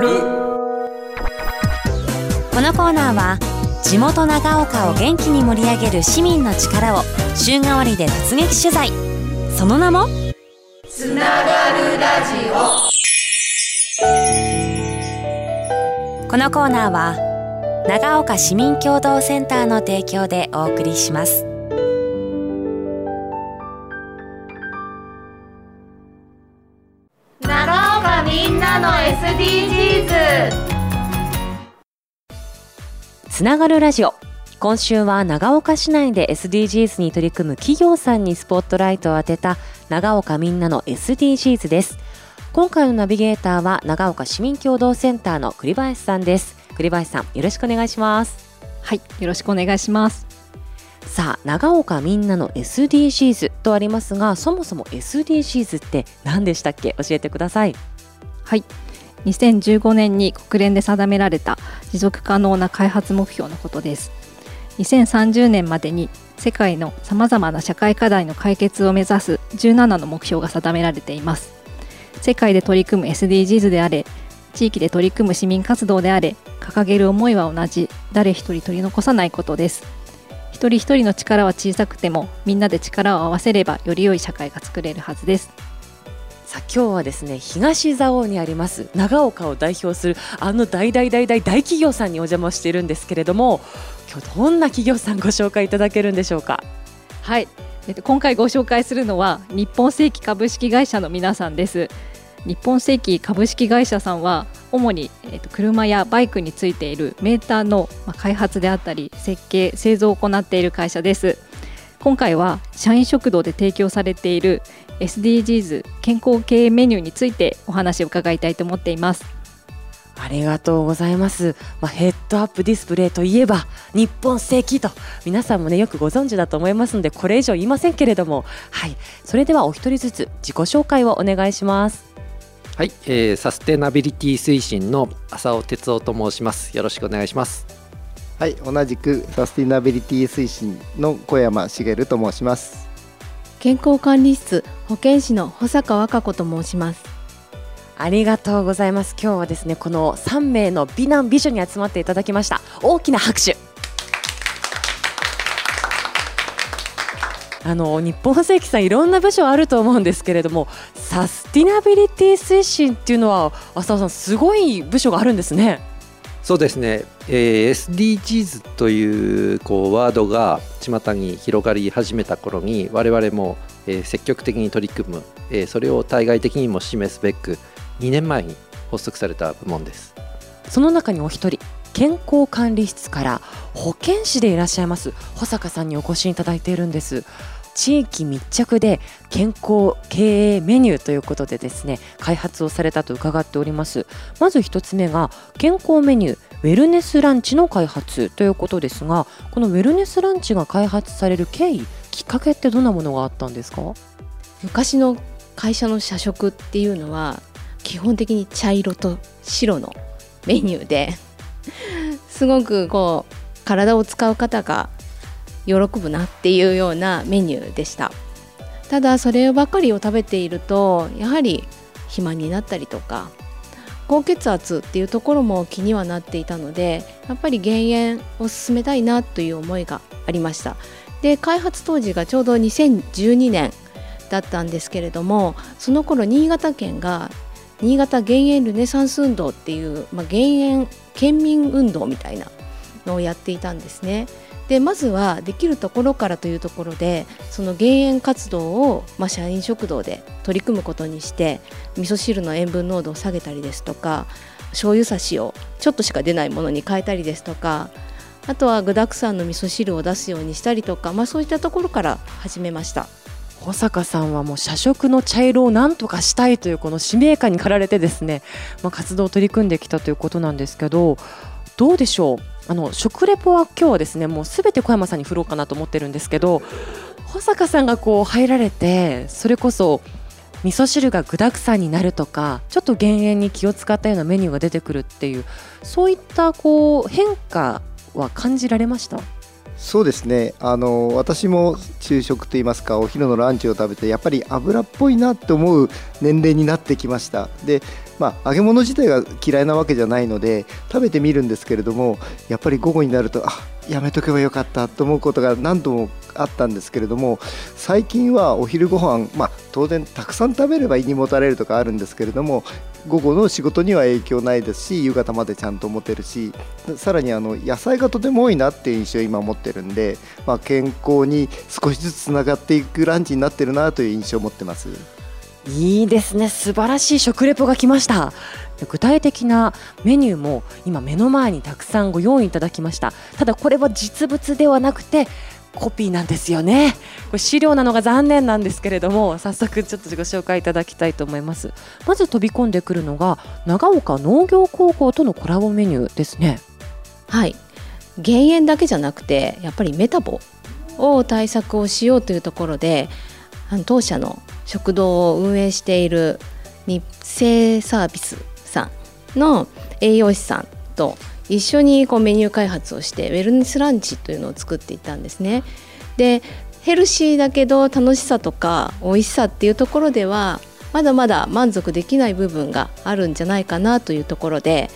このコーナーは地元長岡を元気に盛り上げる市民の力を週替わりで突撃取材。その名もつながるラジオ。このコーナーは長岡市民共同センターの提供でお送りしますつながるラジオ。今週は長岡市内で SDGs に取り組む企業さんにスポットライトを当てた長岡みんなの SDGs です。今回のナビゲーターは長岡市民共同センターの栗林さんです。栗林さんよろしくお願いします。はいよろしくお願いします。さあ長岡みんなの SDGs とありますがそもそも SDGs って何でしたっけ？教えてください。はい2015年に国連で定められた持続可能な開発目標のことです。2030年までに世界のさまざまな社会課題の解決を目指す17の目標が定められています。世界で取り組む SDGs であれ地域で取り組む市民活動であれ掲げる思いは同じ誰一人取り残さないことです。一人一人の力は小さくてもみんなで力を合わせればより良い社会が作れるはずです。さあ今日はですね東蔵王にあります長岡を代表するあの大大大大大企業さんにお邪魔しているんですけれども今日どんな企業さんご紹介いただけるんでしょうか？はい、えっと、今回ご紹介するのは日本正規株式会社の皆さんです。日本正規株式会社さんは主に、えっと、車やバイクについているメーターの開発であったり設計製造を行っている会社です。今回は社員食堂で提供されている SDGs 健康経営メニューについてお話を伺いたいと思っていますありがとうございます。まあ、ヘッドアップディスプレイといえば日本正規と皆さんもねよくご存知だと思いますのでこれ以上言いませんけれども、はい、それではお一人ずつ自己紹介をお願いします。はい、えー、サステナビリティ推進の浅尾哲夫と申します。よろしくお願いします。はい、同じくサステナビリティ推進の小山茂と申します。健康管理室保健師の保坂和歌子と申しますありがとうございます。今日はですねこの3名の美男美女に集まっていただきました。大きな拍手。あの日本正規さんいろんな部署あると思うんですけれどもサスティナビリティ推進っていうのは浅尾さんすごい部署があるんですね。そうですね、えー、SDGs というこうワードが巷に広がり始めた頃に我々も、えー、積極的に取り組む、えー、それを対外的にも示すべく2年前に発足された部門です。その中にお一人健康管理室から保健師でいらっしゃいます保坂さんにお越しいただいているんです。地域密着で健康経営メニューということでですね開発をされたと伺っております。まず一つ目が健康メニューウェルネスランチの開発ということですがこのウェルネスランチが開発される経緯きっかけってどんなものがあったんですか？昔の会社の社食っていうのは基本的に茶色と白のメニューですごくこう体を使う方が喜ぶなっていうようなメニューでしたただそればかりを食べているとやはり肥満になったりとか高血圧っていうところも気にはなっていたのでやっぱり減塩を進めたいなという思いがありましたで開発当時がちょうど2012年だったんですけれどもその頃新潟県が新潟減塩ルネサンス運動っていう、まあ、減塩県民運動みたいなのをやっていたんですね。でまずはできるところからというところでその減塩活動を、まあ、社員食堂で取り組むことにして味噌汁の塩分濃度を下げたりですとか醤油差しをちょっとしか出ないものに変えたりですとかあとは具沢山の味噌汁を出すようにしたりとか、まあ、そういったところから始めました。保坂さんはもう社食の茶色をなんとかしたいというこの使命感に駆られてですね、まあ、活動を取り組んできたということなんですけどどうでしょう？あの食レポは今日はですねもうすべて小山さんに振ろうかなと思ってるんですけど保坂さんがこう入られてそれこそ味噌汁が具だくさんになるとかちょっと減塩に気を使ったようなメニューが出てくるっていうそういったこう変化は感じられました？そうですね。あの私も昼食といいますかお昼のランチを食べてやっぱり油っぽいなって思う年齢になってきました。でまあ揚げ物自体が嫌いなわけじゃないので食べてみるんですけれどもやっぱり午後になるとあやめとけばよかったと思うことが何度もあったんですけれども最近はお昼ご飯まあ当然たくさん食べれば胃にもたれるとかあるんですけれども午後の仕事には影響ないですし夕方までちゃんと持てるしさらにあの野菜がとても多いなっていう印象を今持ってるんで、まあ、健康に少しずつつながっていくランチになってるなという印象を持ってます。いいですね。素晴らしい食レポが来ました。具体的なメニューも今目の前にたくさんご用意いただきました。ただこれは実物ではなくてコピーなんですよね。これ資料なのが残念なんですけれども早速ちょっとご紹介いただきたいと思います。まず飛び込んでくるのが長岡農業高校とのコラボメニューですね。はい。減塩だけじゃなくてやっぱりメタボを対策をしようというところであの当社の食堂を運営している日清サービスさんの栄養士さんと一緒にこうメニュー開発をしてウェルネスランチというのを作っていたんですね。でヘルシーだけど楽しさとか美味しさっていうところではまだまだ満足できない部分があるんじゃないかなというところで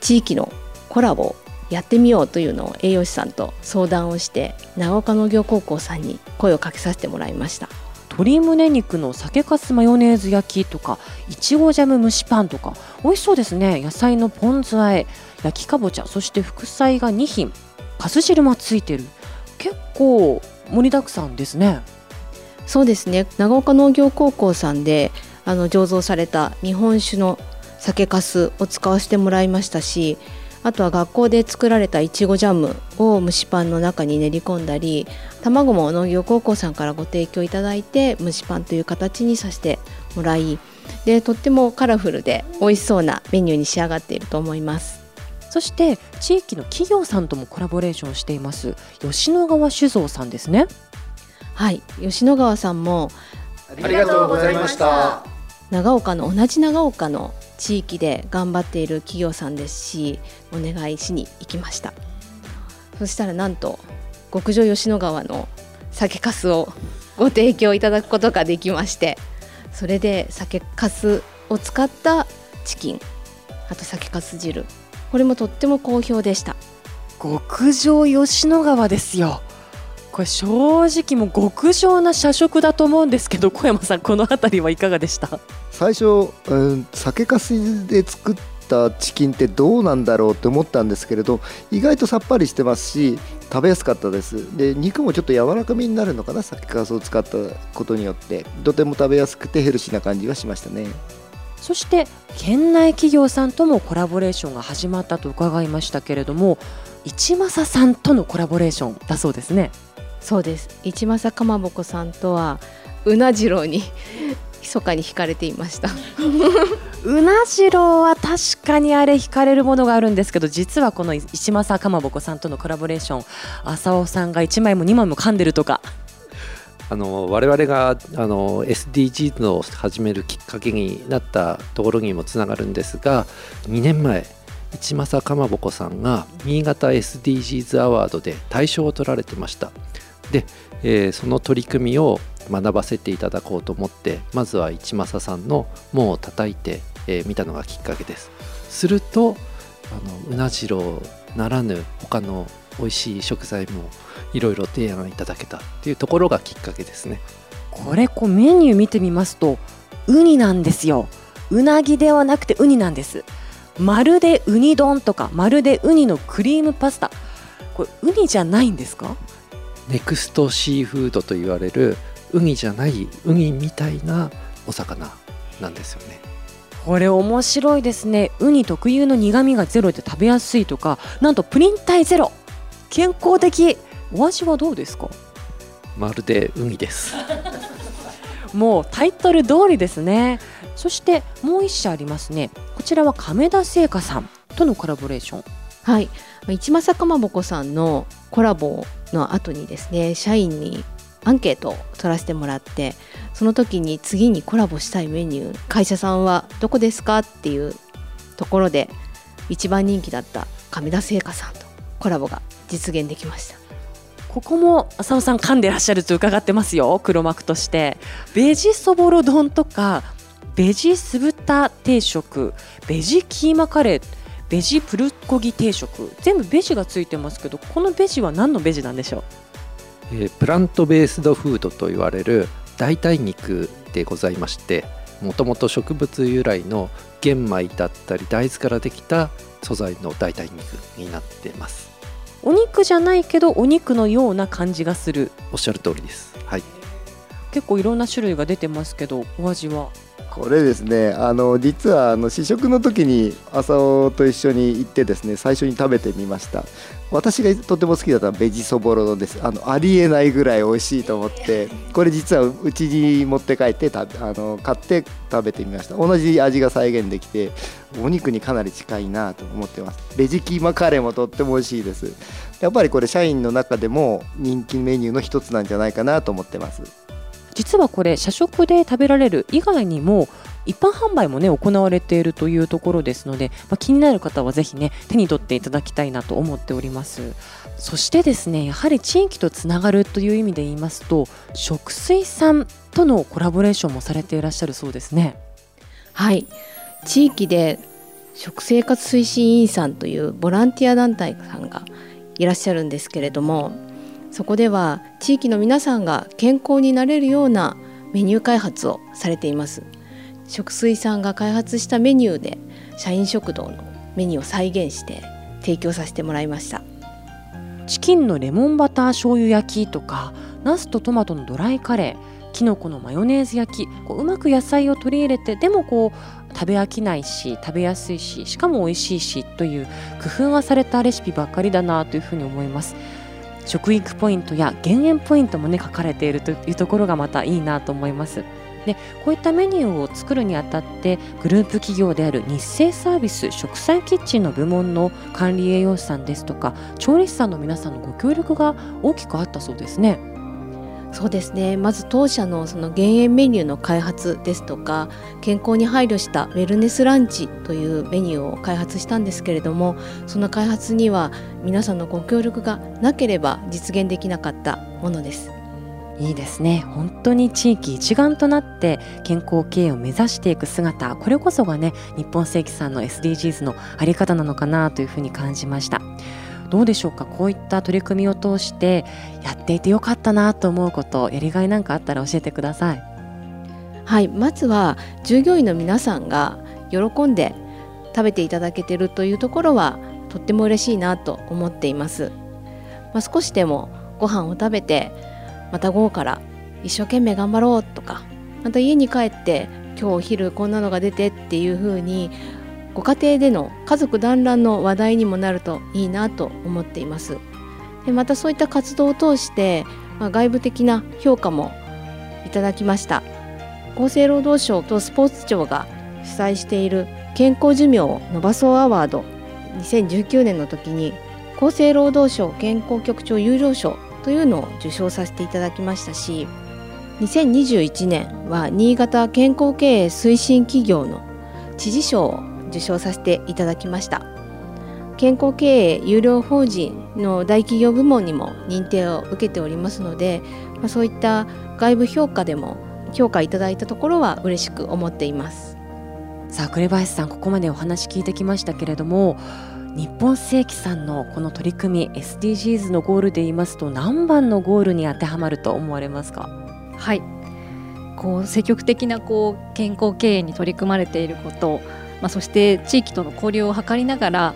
地域のコラボをやってみようというのを栄養士さんと相談をして長岡農業高校さんに声をかけさせてもらいました鶏胸肉の酒粕マヨネーズ焼きとかいちごジャム蒸しパンとか美味しそうですね野菜のポン酢和え焼きかぼちゃそして副菜が2品。かす汁もついてる。結構盛りだくさんですね。そうですね。長岡農業高校さんであの醸造された日本酒の酒粕を使わせてもらいましたしあとは学校で作られたいちごジャムを蒸しパンの中に練り込んだり卵も農業高校さんからご提供いただいて蒸しパンという形にさせてもらいでとってもカラフルで美味しそうなメニューに仕上がっていると思います。そして地域の企業さんともコラボレーションしています。吉野川酒造さんですね。はい。吉野川さんもありがとうございました。長岡の同じ長岡の地域で頑張っている企業さんですしお願いしに行きました。そしたらなんと極上吉野川の酒粕をご提供いただくことができましてそれで酒粕を使ったチキンあと酒粕汁これもとっても好評でした。極上吉野川ですよ。これ正直もう極上な社食だと思うんですけど小山さんこの辺りはいかがでした？最初、うん、酒粕で作ったチキンってどうなんだろうって思ったんですけれど意外とさっぱりしてますし食べやすかったです。で肉もちょっと柔らかめになるのかな酒粕を使ったことによって。とても食べやすくてヘルシーな感じがしましたねそして県内企業さんともコラボレーションが始まったと伺いましたけれども一政さんとのコラボレーションだそうですね。そうです。一政かまぼこさんとはうな次郎に密かに惹かれていました。うな次郎は確かにあれ惹かれるものがあるんですけど実はこの一政かまぼこさんとのコラボレーション浅尾さんが1枚も2枚も噛んでるとかあの我々があの SDGs を始めるきっかけになったところにもつながるんですが2年前一政かまぼこさんが新潟 SDGs アワードで大賞を取られてました。で、えーその取り組みを学ばせていただこうと思ってまずは一政さんの門を叩いてみ、えー見たのがきっかけです。するとあのうなじろうならぬ他の美味しい食材もいろいろ提案いただけたっていうところがきっかけですね。これこうメニュー見てみますとウニなんですよ。うなぎではなくてウニなんです。まるでウニ丼とかまるでウニのクリームパスタ。これウニじゃないんですか？ネクストシーフードと言われるウニじゃないウニみたいなお魚なんですよね。これ面白いですね。ウニ特有の苦味がゼロで食べやすいとかなんとプリン体ゼロ健康的。お味はどうですか？まるでウニです。もうタイトル通りですね。そしてもう一社ありますね。こちらは亀田製菓さんとのコラボレーション。はい。一政かまぼこさんのコラボの後にですね社員にアンケートを取らせてもらってその時に次にコラボしたいメニュー会社さんはどこですか？っていうところで一番人気だった亀田製菓さんとコラボが実現できました。ここも浅尾さん噛んでらっしゃると伺ってますよ。黒幕として。ベジそぼろ丼とかベジ酢豚定食ベジキーマカレーベジプルコギ定食。全部ベジがついてますけどこのベジは何のベジなんでしょう？えープラントベースドフードと言われる代替肉でございましてもともと植物由来の玄米だったり大豆からできた素材の代替肉になってます。お肉じゃないけどお肉のような感じがする。おっしゃる通りです。はい。結構いろんな種類が出てますけどお味は？これですねあの実はあの試食の時に朝尾と一緒に行ってですね最初に食べてみました。私がとても好きだったベジそぼろです。あのありえないぐらい美味しいと思ってこれ実はうちに持って帰ってたあの買って食べてみました。同じ味が再現できてお肉にかなり近いなと思ってます。ベジキーマカレーもとっても美味しいです。やっぱりこれ社員の中でも人気メニューの一つなんじゃないかなと思ってます。実はこれ社食で食べられる以外にも一般販売もね行われているというところですので、まあ、気になる方はぜひね手に取っていただきたいなと思っております。そしてですねやはり地域とつながるという意味で言いますと食水さんとのコラボレーションもされていらっしゃるそうですね。はい。地域で食生活推進委員さんというボランティア団体さんがいらっしゃるんですけれどもそこでは地域の皆さんが健康になれるようなメニュー開発をされています。食水さんが開発したメニューで社員食堂のメニューを再現して提供させてもらいました。チキンのレモンバター醤油焼きとかナスとトマトのドライカレーきのこのマヨネーズ焼きこううまく野菜を取り入れてでもこう食べ飽きないし食べやすいししかも美味しいしという工夫がされたレシピばっかりだなというふうに思います。食育ポイントや減塩ポイントもね書かれているというところがまたいいなと思います。でこういったメニューを作るにあたってグループ企業である日清サービス食材キッチンの部門の管理栄養士さんですとか調理師さんの皆さんのご協力が大きくあったそうですね。そうですね。まず当社のその減塩メニューの開発ですとか健康に配慮したウェルネスランチというメニューを開発したんですけれどもその開発には皆さんのご協力がなければ実現できなかったものです。いいですね。本当に地域一丸となって健康経営を目指していく姿これこそがね日本正規さんの SDGs のあり方なのかなというふうに感じました。どうでしょうか？こういった取り組みを通してやっていてよかったなと思うことやりがいなんかあったら教えてください。はい。まずは従業員の皆さんが喜んで食べていただけてるというところはとっても嬉しいなと思っています、まあ、少しでもご飯を食べてまた午後から一生懸命頑張ろうとかまた家に帰って今日お昼こんなのが出てっていう風にご家庭での家族団らんの話題にもなるといいなと思っています。でまたそういった活動を通して、まあ、外部的な評価もいただきました。厚生労働省とスポーツ庁が主催している健康寿命を伸ばそうアワード2019年の時に厚生労働省健康局長有料賞というのを受賞させていただきましたし2021年は新潟健康経営推進企業の知事賞を受賞させていただきました。健康経営有料法人の大企業部門にも認定を受けておりますので、まあ、そういった外部評価でも評価いただいたところは嬉しく思っています。さあ栗林さんここまでお話聞いてきましたけれども日本正規さんのこの取り組み SDGs のゴールで言いますと何番のゴールに当てはまると思われますか？はい。こう積極的なこう健康経営に取り組まれていること、まあ、そして地域との交流を図りながら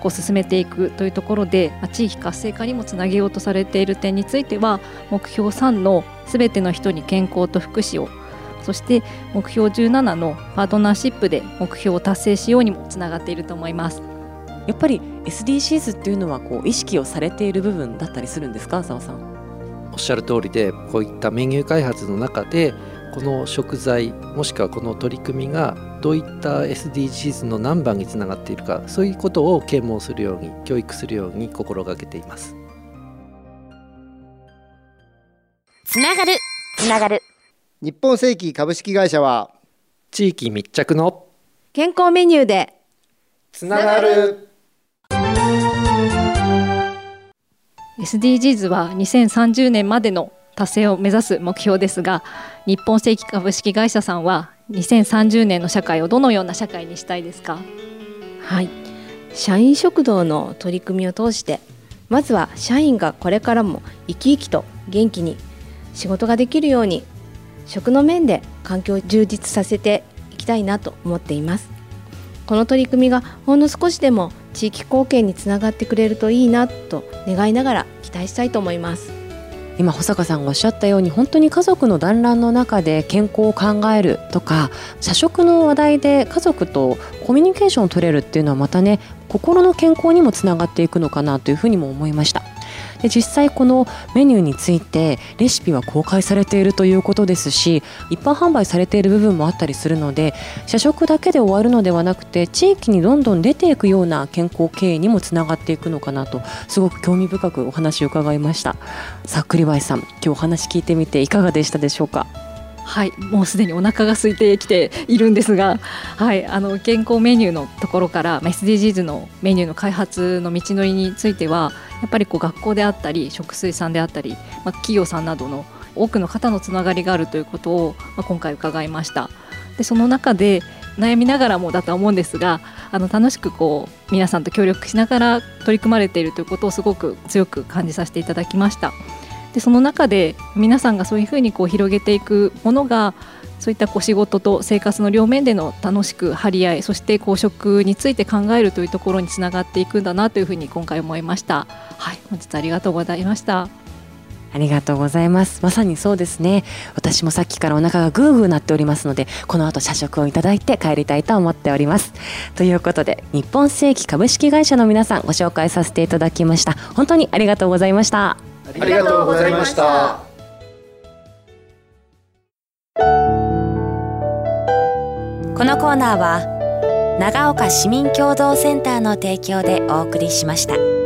こう進めていくというところで、まあ、地域活性化にもつなげようとされている点については目標3のすべての人に健康と福祉をそして目標17のパートナーシップで目標を達成しようにもつながっていると思います。やっぱり SDGs っていうのはこう意識をされている部分だったりするんですか浅尾さん？おっしゃる通りでこういったメニュー開発の中でこの食材もしくはこの取り組みがどういった SDGs の何番につながっているかそういうことを啓蒙するように教育するように心がけています。つながるつながる。日本正規株式会社は地域密着の健康メニューで。つながる。SDGs は2030年までの達成を目指す目標ですが日本正規株式会社さんは2030年の社会をどのような社会にしたいですか？はい。社員食堂の取り組みを通してまずは社員がこれからも生き生きと元気に仕事ができるように食の面で環境を充実させていきたいなと思っています。この取り組みがほんの少しでも地域貢献につながってくれるといいなと願いながら期待したいと思います。今保坂さんがおっしゃったように本当に家族の団らんの中で健康を考えるとか社食の話題で家族とコミュニケーションを取れるっていうのはまたね心の健康にもつながっていくのかなというふうにも思いました。で実際このメニューについてレシピは公開されているということですし一般販売されている部分もあったりするので社食だけで終わるのではなくて地域にどんどん出ていくような健康経営にもつながっていくのかなとすごく興味深くお話を伺いました。さっくりばいさん今日お話聞いてみていかがでしたでしょうか？はいもうすでにお腹が空いてきているんですが、はい、あの健康メニューのところから SDGs のメニューの開発の道のりについてはやっぱりこう学校であったり食水さんであったり、まあ、企業さんなどの多くの方のつながりがあるということを、まあ、今回伺いました。でその中で悩みながらもだとは思うんですがあの楽しくこう皆さんと協力しながら取り組まれているということをすごく強く感じさせていただきました。でその中で皆さんがそういうふうにこう広げていくものがそういったこう仕事と生活の両面での楽しく張り合いそしてこう食について考えるというところにつながっていくんだなというふうに今回思いました。はい本日ありがとうございました。ありがとうございます。まさにそうですね。私もさっきからお腹がグーグーなっておりますのでこの後社食をいただいて帰りたいと思っております。ということで日本正規株式会社の皆さんご紹介させていただきました。本当にありがとうございました。ありがとうございましたこのコーナーは長岡市民共同センターの提供でお送りしました。